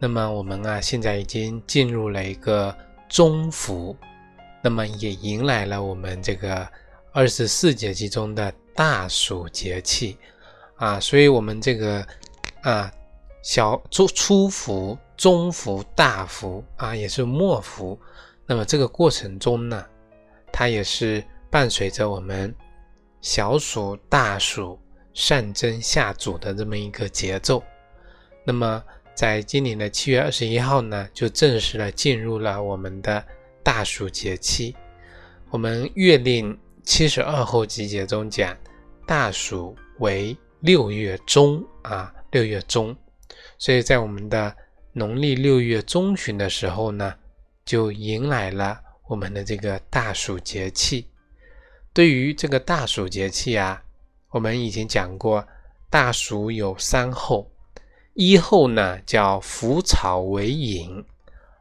那么我们啊，现在已经进入了一个中伏，那么也迎来了我们这个二十四节气中的大暑节气啊，所以我们这个啊小初初伏、中伏、大伏啊，也是末伏，那么这个过程中呢，它也是伴随着我们小暑、大暑、上蒸下煮的这么一个节奏，那么。在今年的七月二十一号呢，就正式的进入了我们的大暑节气。我们《月令七十二候集解》中讲，大暑为六月中啊，六月中。所以在我们的农历六月中旬的时候呢，就迎来了我们的这个大暑节气。对于这个大暑节气啊，我们已经讲过，大暑有三候。一后呢叫腐草为引，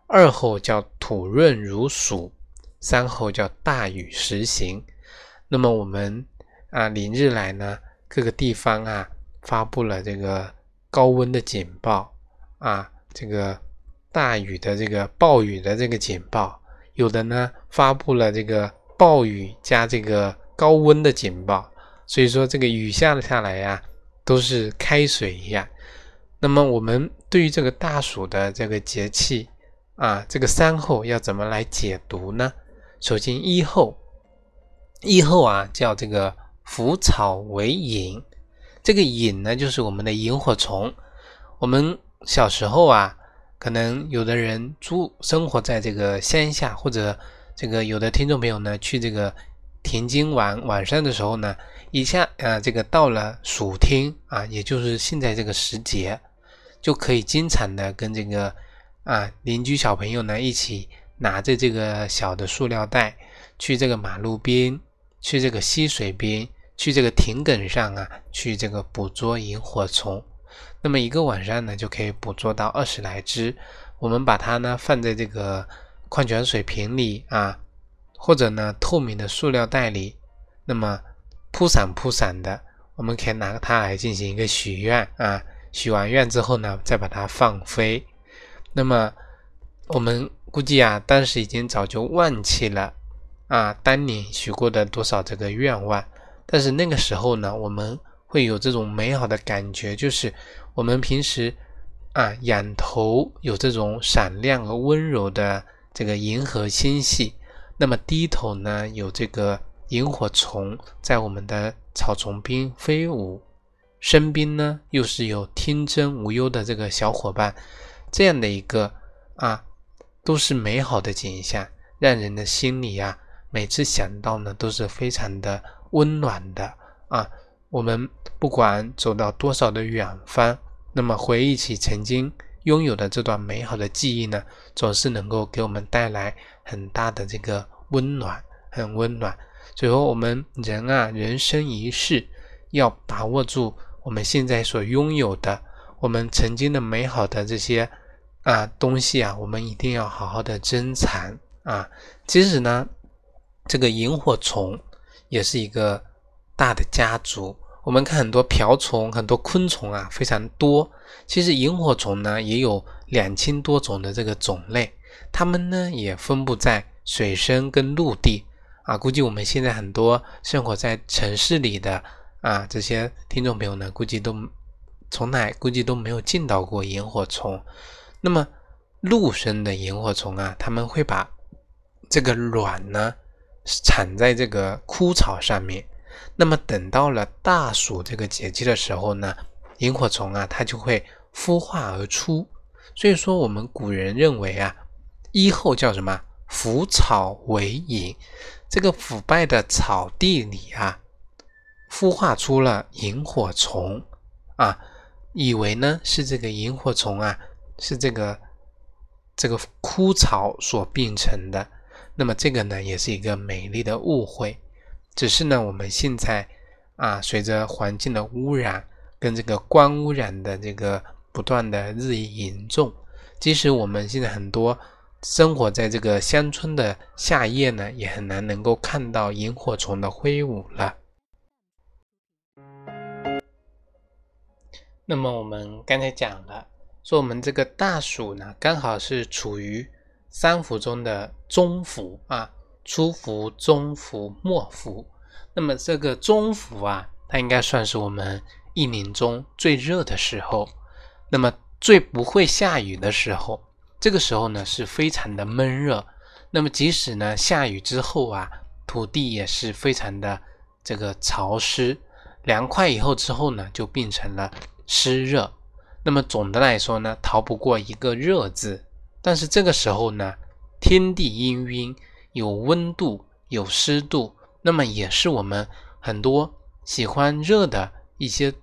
二后叫土润如鼠，三后叫大雨时行。那么我们啊，连日来呢，各个地方啊发布了这个高温的警报啊，这个大雨的这个暴雨的这个警报，有的呢发布了这个暴雨加这个高温的警报。所以说这个雨下了下来呀，都是开水一样。那么我们对于这个大暑的这个节气啊，这个三候要怎么来解读呢？首先一候，一候啊叫这个腐草为萤，这个萤呢就是我们的萤火虫。我们小时候啊，可能有的人住生活在这个乡下，或者这个有的听众朋友呢去这个田间玩，晚上的时候呢，一下啊这个到了暑天啊，也就是现在这个时节。就可以经常的跟这个啊邻居小朋友呢一起拿着这个小的塑料袋去这个马路边，去这个溪水边，去这个田埂上啊，去这个捕捉萤火虫。那么一个晚上呢就可以捕捉到二十来只。我们把它呢放在这个矿泉水瓶里啊，或者呢透明的塑料袋里，那么铺散铺散的，我们可以拿它来进行一个许愿啊。许完愿之后呢，再把它放飞。那么我们估计啊，当时已经早就忘记了啊，当年许过的多少这个愿望。但是那个时候呢，我们会有这种美好的感觉，就是我们平时啊，仰头有这种闪亮和温柔的这个银河星系，那么低头呢，有这个萤火虫在我们的草丛边飞舞。身边呢，又是有天真无忧的这个小伙伴，这样的一个啊，都是美好的景象，让人的心里呀，每次想到呢，都是非常的温暖的啊。我们不管走到多少的远方，那么回忆起曾经拥有的这段美好的记忆呢，总是能够给我们带来很大的这个温暖，很温暖。最后，我们人啊，人生一世，要把握住。我们现在所拥有的，我们曾经的美好的这些啊东西啊，我们一定要好好的珍藏啊。其实呢，这个萤火虫也是一个大的家族。我们看很多瓢虫、很多昆虫啊，非常多。其实萤火虫呢，也有两千多种的这个种类，它们呢也分布在水生跟陆地啊。估计我们现在很多生活在城市里的。啊，这些听众朋友呢，估计都从来估计都没有见到过萤火虫。那么陆生的萤火虫啊，他们会把这个卵呢产在这个枯草上面。那么等到了大暑这个节气的时候呢，萤火虫啊，它就会孵化而出。所以说，我们古人认为啊，一后叫什么？腐草为萤。这个腐败的草地里啊。孵化出了萤火虫啊，以为呢是这个萤火虫啊是这个这个枯草所变成的。那么这个呢，也是一个美丽的误会。只是呢，我们现在啊，随着环境的污染跟这个光污染的这个不断的日益严重，即使我们现在很多生活在这个乡村的夏夜呢，也很难能够看到萤火虫的挥舞了。那么我们刚才讲了，说我们这个大暑呢，刚好是处于三伏中的中伏啊。初伏、中伏、末伏，那么这个中伏啊，它应该算是我们一年中最热的时候，那么最不会下雨的时候。这个时候呢，是非常的闷热。那么即使呢下雨之后啊，土地也是非常的这个潮湿、凉快。以后之后呢，就变成了湿热。那么总的来说呢，逃不过一个热字。但是这个时候呢，天地氤氲。有温度，有湿度，那么也是我们很多喜欢热的一些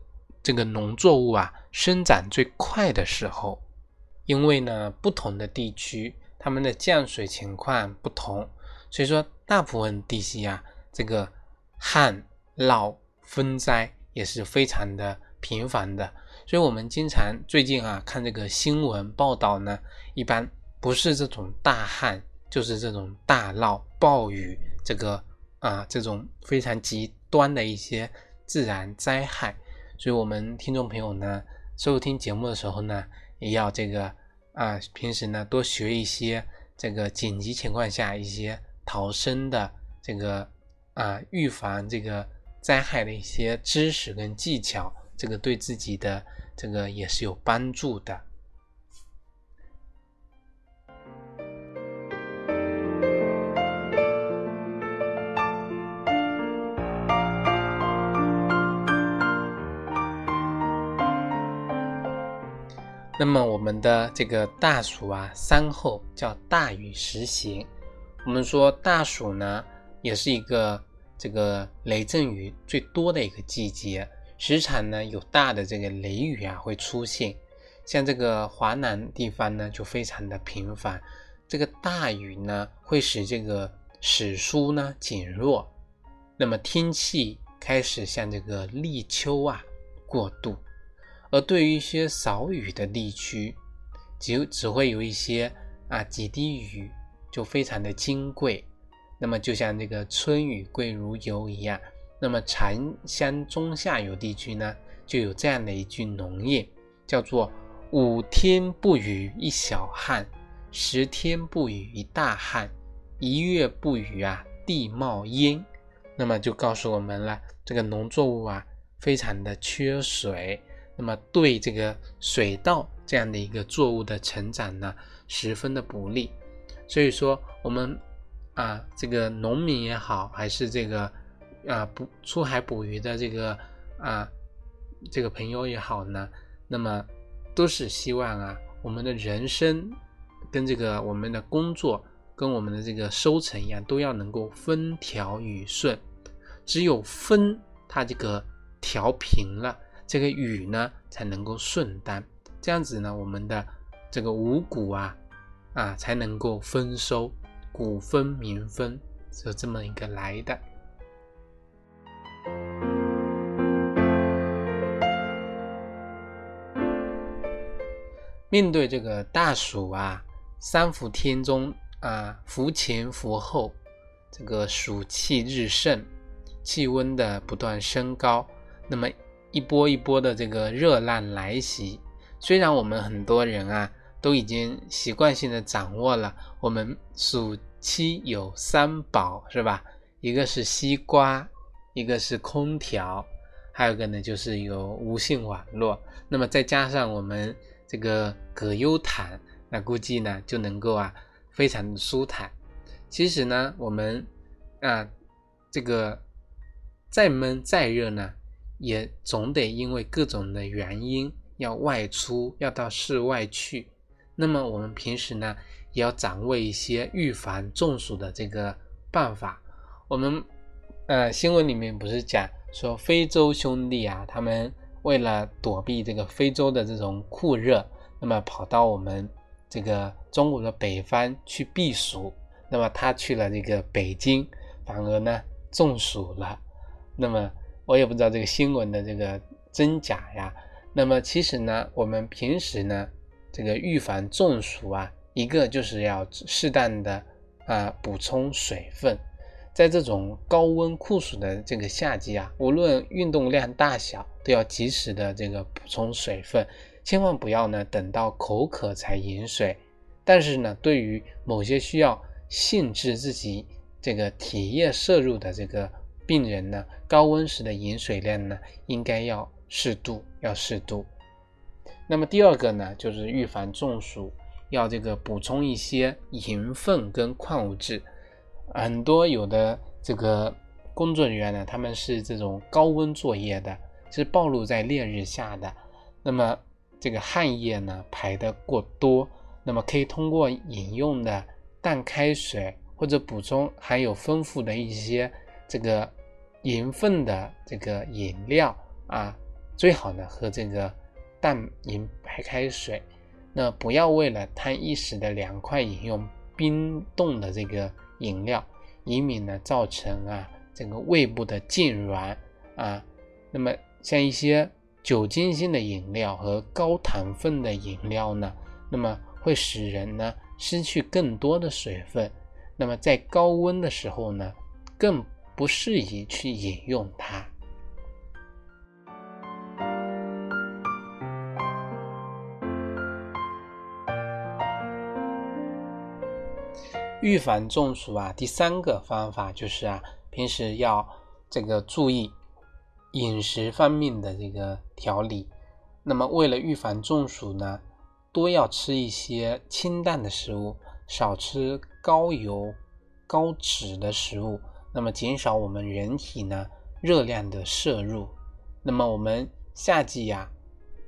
这个农作物啊生长最快的时候。因为呢，不同的地区它们的降水情况不同，所以说大部分地区啊，这个旱涝风灾也是非常的频繁的。所以我们经常最近啊看这个新闻报道呢，一般不是这种大旱。就是这种大涝、暴雨，这个啊，这种非常极端的一些自然灾害，所以，我们听众朋友呢，收听节目的时候呢，也要这个啊，平时呢多学一些这个紧急情况下一些逃生的这个啊，预防这个灾害的一些知识跟技巧，这个对自己的这个也是有帮助的。那么我们的这个大暑啊，三候叫大雨时行。我们说大暑呢，也是一个这个雷阵雨最多的一个季节，时常呢有大的这个雷雨啊会出现。像这个华南地方呢就非常的频繁，这个大雨呢会使这个史书呢减弱，那么天气开始向这个立秋啊过渡。而对于一些少雨的地区，只只会有一些啊几滴雨，就非常的金贵。那么就像这个春雨贵如油一样。那么长江中下游地区呢，就有这样的一句农谚，叫做“五天不雨一小旱，十天不雨一大旱，一月不雨啊地冒烟”。那么就告诉我们了，这个农作物啊非常的缺水。那么对这个水稻这样的一个作物的成长呢，十分的不利。所以说，我们啊，这个农民也好，还是这个啊捕出海捕鱼的这个啊这个朋友也好呢，那么都是希望啊，我们的人生跟这个我们的工作跟我们的这个收成一样，都要能够风调雨顺。只有风它这个调平了。这个雨呢才能够顺当，这样子呢，我们的这个五谷啊啊才能够丰收，谷丰民丰，是这么一个来的。面对这个大暑啊，三伏天中啊，伏前伏后，这个暑气日盛，气温的不断升高，那么。一波一波的这个热浪来袭，虽然我们很多人啊都已经习惯性的掌握了，我们暑期有三宝是吧？一个是西瓜，一个是空调，还有一个呢就是有无线网络。那么再加上我们这个葛优躺，那估计呢就能够啊非常的舒坦。其实呢，我们啊这个再闷再热呢。也总得因为各种的原因要外出，要到室外去。那么我们平时呢，也要掌握一些预防中暑的这个办法。我们呃新闻里面不是讲说非洲兄弟啊，他们为了躲避这个非洲的这种酷热，那么跑到我们这个中国的北方去避暑，那么他去了这个北京，反而呢中暑了。那么我也不知道这个新闻的这个真假呀。那么其实呢，我们平时呢，这个预防中暑啊，一个就是要适当的啊补充水分。在这种高温酷暑的这个夏季啊，无论运动量大小，都要及时的这个补充水分，千万不要呢等到口渴才饮水。但是呢，对于某些需要限制自己这个体液摄入的这个病人呢，高温时的饮水量呢，应该要适度，要适度。那么第二个呢，就是预防中暑，要这个补充一些盐分跟矿物质。很多有的这个工作人员呢，他们是这种高温作业的，是暴露在烈日下的，那么这个汗液呢排的过多，那么可以通过饮用的淡开水或者补充含有丰富的一些这个盐分的这个饮料啊，最好呢喝这个淡饮白开水，那不要为了贪一时的凉快饮用冰冻的这个。饮料，以免呢造成啊整个胃部的痉挛啊。那么像一些酒精性的饮料和高糖分的饮料呢，那么会使人呢失去更多的水分。那么在高温的时候呢，更不适宜去饮用它。预防中暑啊，第三个方法就是啊，平时要这个注意饮食方面的这个调理。那么为了预防中暑呢，多要吃一些清淡的食物，少吃高油高脂的食物。那么减少我们人体呢热量的摄入。那么我们夏季呀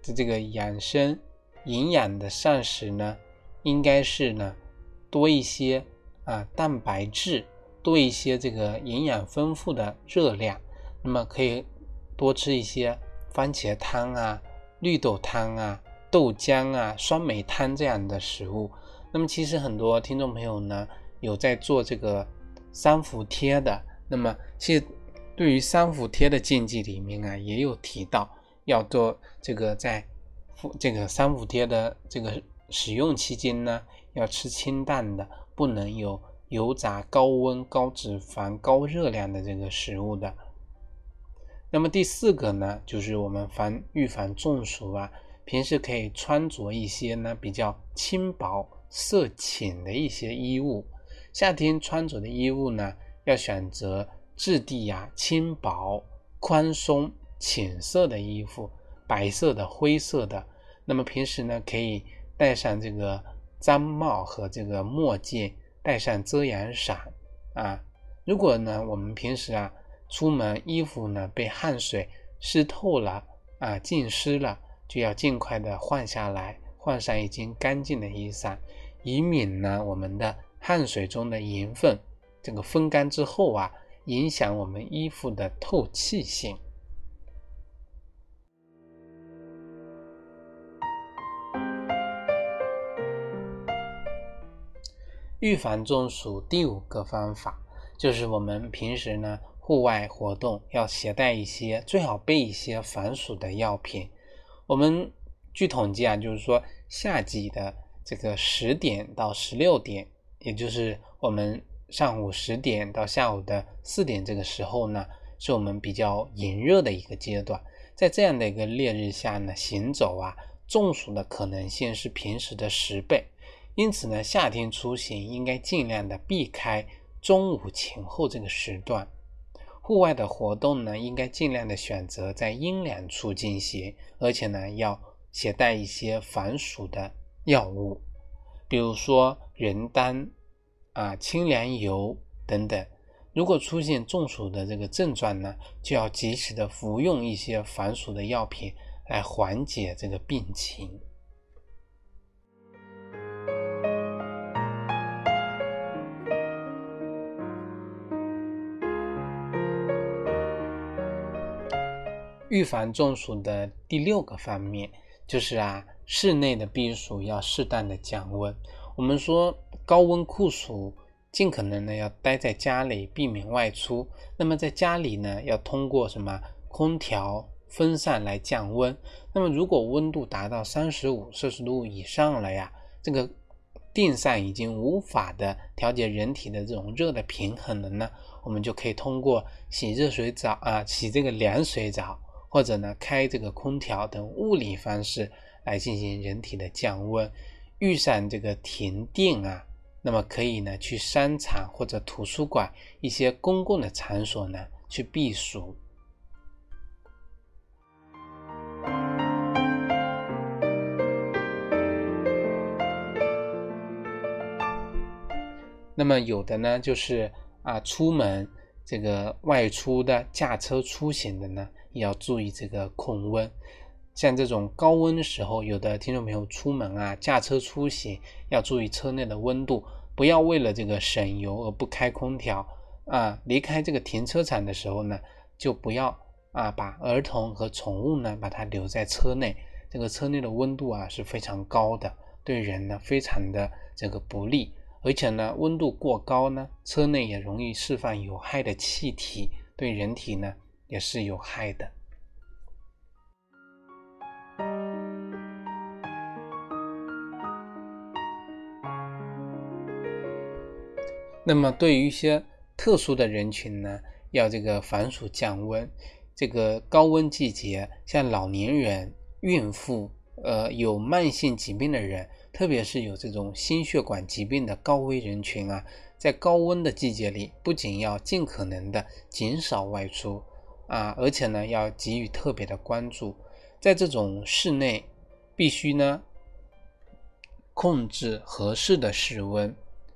的这个养生营养的膳食呢，应该是呢多一些。啊，蛋白质多一些，这个营养丰富的热量，那么可以多吃一些番茄汤啊、绿豆汤啊、豆浆啊、酸梅汤这样的食物。那么其实很多听众朋友呢有在做这个三伏贴的，那么其实对于三伏贴的禁忌里面啊也有提到，要做这个在这个三伏贴的这个使用期间呢，要吃清淡的。不能有油炸、高温、高脂肪、高热量的这个食物的。那么第四个呢，就是我们防预防中暑啊，平时可以穿着一些呢比较轻薄、色浅的一些衣物。夏天穿着的衣物呢，要选择质地呀轻薄、宽松、浅色的衣服，白色的、灰色的。那么平时呢，可以带上这个。毡帽和这个墨镜，带上遮阳伞啊。如果呢，我们平时啊出门衣服呢被汗水湿透了啊，浸湿了，就要尽快的换下来，换上一件干净的衣裳，以免呢我们的汗水中的盐分这个风干之后啊，影响我们衣服的透气性。预防中暑第五个方法就是我们平时呢户外活动要携带一些，最好备一些防暑的药品。我们据统计啊，就是说夏季的这个十点到十六点，也就是我们上午十点到下午的四点这个时候呢，是我们比较炎热的一个阶段。在这样的一个烈日下呢，行走啊，中暑的可能性是平时的十倍。因此呢，夏天出行应该尽量的避开中午前后这个时段。户外的活动呢，应该尽量的选择在阴凉处进行，而且呢，要携带一些防暑的药物，比如说人丹啊、清凉油等等。如果出现中暑的这个症状呢，就要及时的服用一些防暑的药品来缓解这个病情。预防中暑的第六个方面就是啊，室内的避暑要适当的降温。我们说高温酷暑，尽可能呢要待在家里，避免外出。那么在家里呢，要通过什么空调、风扇来降温。那么如果温度达到三十五摄氏度以上了呀，这个电扇已经无法的调节人体的这种热的平衡了呢，我们就可以通过洗热水澡啊，洗这个凉水澡，或者呢开这个空调等物理方式。来进行人体的降温，遇上这个停电啊，那么可以呢去商场或者图书馆一些公共的场所呢去避暑。那么有的呢就是啊出门这个外出的驾车出行的呢，要注意这个控温。像这种高温的时候，有的听众朋友出门啊，驾车出行要注意车内的温度，不要为了这个省油而不开空调啊。离开这个停车场的时候呢，就不要啊把儿童和宠物呢把它留在车内，这个车内的温度啊是非常高的，对人呢非常的这个不利，而且呢温度过高呢，车内也容易释放有害的气体，对人体呢也是有害的。那么对于一些特殊的人群呢，要这个防暑降温。这个高温季节，像老年人、孕妇、呃有慢性疾病的人，特别是有这种心血管疾病的高危人群啊，在高温的季节里，不仅要尽可能的减少外出啊，而且呢要给予特别的关注。在这种室内，必须呢控制合适的室温，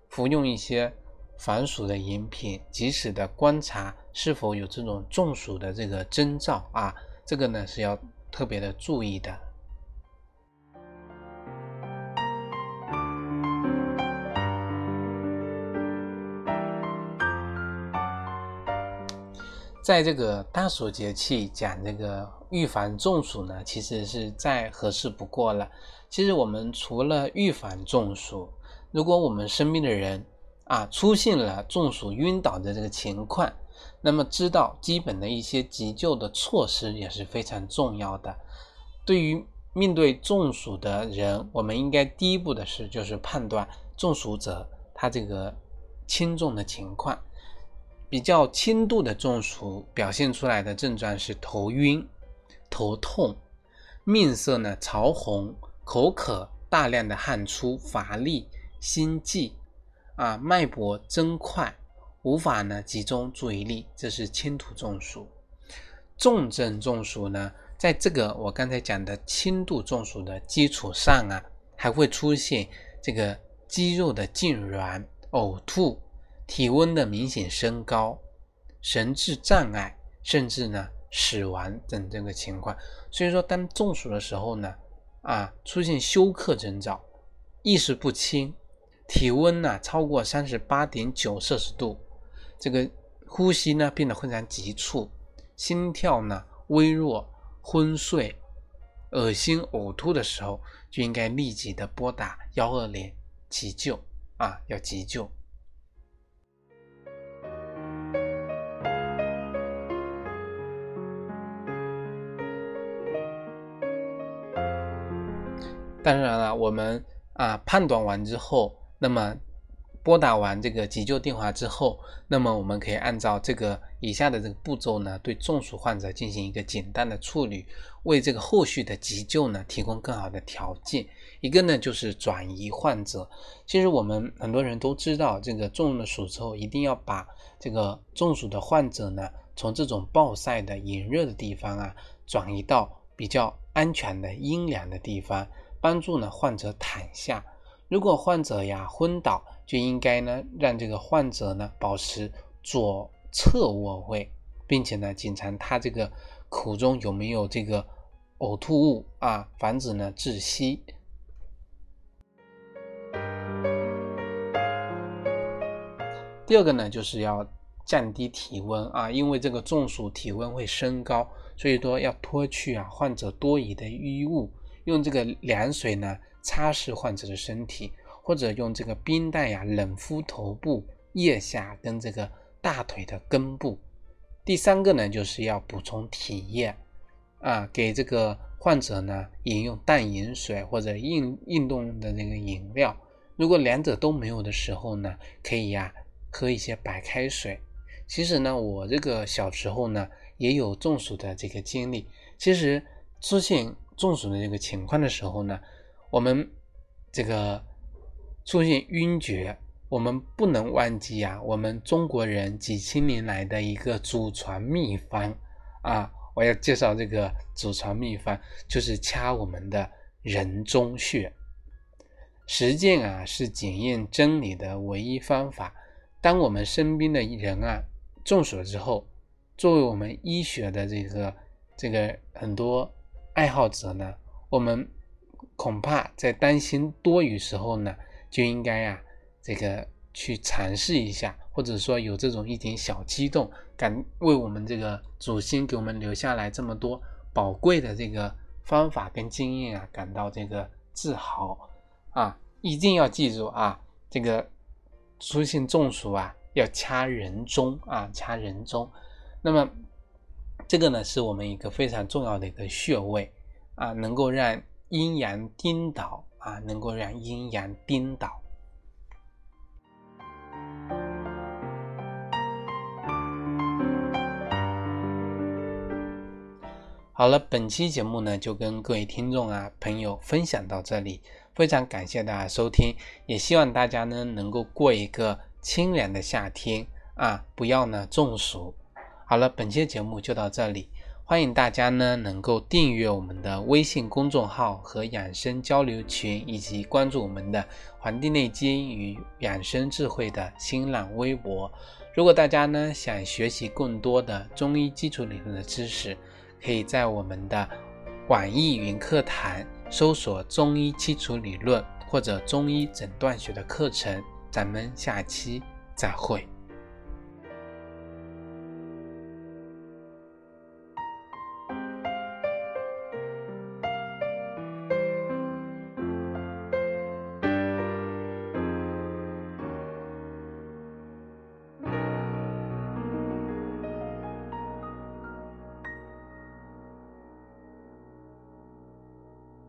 服用一些。防暑的饮品，及时的观察是否有这种中暑的这个征兆啊，这个呢是要特别的注意的。在这个大暑节气讲这个预防中暑呢，其实是再合适不过了。其实我们除了预防中暑，如果我们身边的人，啊，出现了中暑晕倒的这个情况，那么知道基本的一些急救的措施也是非常重要的。对于面对中暑的人，我们应该第一步的是就是判断中暑者他这个轻重的情况。比较轻度的中暑表现出来的症状是头晕、头痛、面色呢潮红、口渴、大量的汗出、乏力、心悸。啊，脉搏增快，无法呢集中注意力，这是轻度中暑。重症中暑呢，在这个我刚才讲的轻度中暑的基础上啊，还会出现这个肌肉的痉挛、呕吐、体温的明显升高、神志障碍，甚至呢死亡等这个情况。所以说，当中暑的时候呢，啊，出现休克征兆，意识不清。体温呢超过三十八点九摄氏度，这个呼吸呢变得非常急促，心跳呢微弱，昏睡，恶心呕吐的时候，就应该立即的拨打幺二零急救啊，要急救。当然了，我们啊判断完之后。那么，拨打完这个急救电话之后，那么我们可以按照这个以下的这个步骤呢，对中暑患者进行一个简单的处理，为这个后续的急救呢提供更好的条件。一个呢就是转移患者。其实我们很多人都知道，这个中了暑之后，一定要把这个中暑的患者呢，从这种暴晒的炎热的地方啊，转移到比较安全的阴凉的地方，帮助呢患者躺下。如果患者呀昏倒，就应该呢让这个患者呢保持左侧卧位，并且呢检查他这个口中有没有这个呕吐物啊，防止呢窒息。第二个呢就是要降低体温啊，因为这个中暑体温会升高，所以说要脱去啊患者多余的衣物，用这个凉水呢擦拭患者的身体，或者用这个冰袋呀冷敷头部、腋下跟这个大腿的根部。第三个呢，就是要补充体液啊，给这个患者呢饮用淡饮水或者运运动的那个饮料。如果两者都没有的时候呢，可以呀喝一些白开水。其实呢，我这个小时候呢也有中暑的这个经历。其实出现中暑的这个情况的时候呢，我们这个出现晕厥。我们不能忘记啊，我们中国人几千年来的一个祖传秘方啊！我要介绍这个祖传秘方，就是掐我们的人中穴。实践啊，是检验真理的唯一方法。当我们身边的人啊中暑了之后，作为我们医学的这个这个很多爱好者呢，我们恐怕在担心多余时候呢，就应该呀。这个去尝试一下，或者说有这种一点小激动，感为我们这个祖先给我们留下来这么多宝贵的这个方法跟经验啊，感到这个自豪啊！一定要记住啊，这个出现中暑啊，要掐人中啊，掐人中。那么这个呢，是我们一个非常重要的一个穴位啊，能够让阴阳颠倒啊，能够让阴阳颠倒。好了，本期节目呢就跟各位听众啊朋友分享到这里，非常感谢大家收听，也希望大家呢能够过一个清凉的夏天啊，不要呢中暑。好了，本期节目就到这里，欢迎大家呢能够订阅我们的微信公众号和养生交流群，以及关注我们的《黄帝内经与养生智慧》的新浪微博。如果大家呢想学习更多的中医基础理论的知识，可以在我们的网易云课堂搜索“中医基础理论”或者“中医诊断学”的课程。咱们下期再会。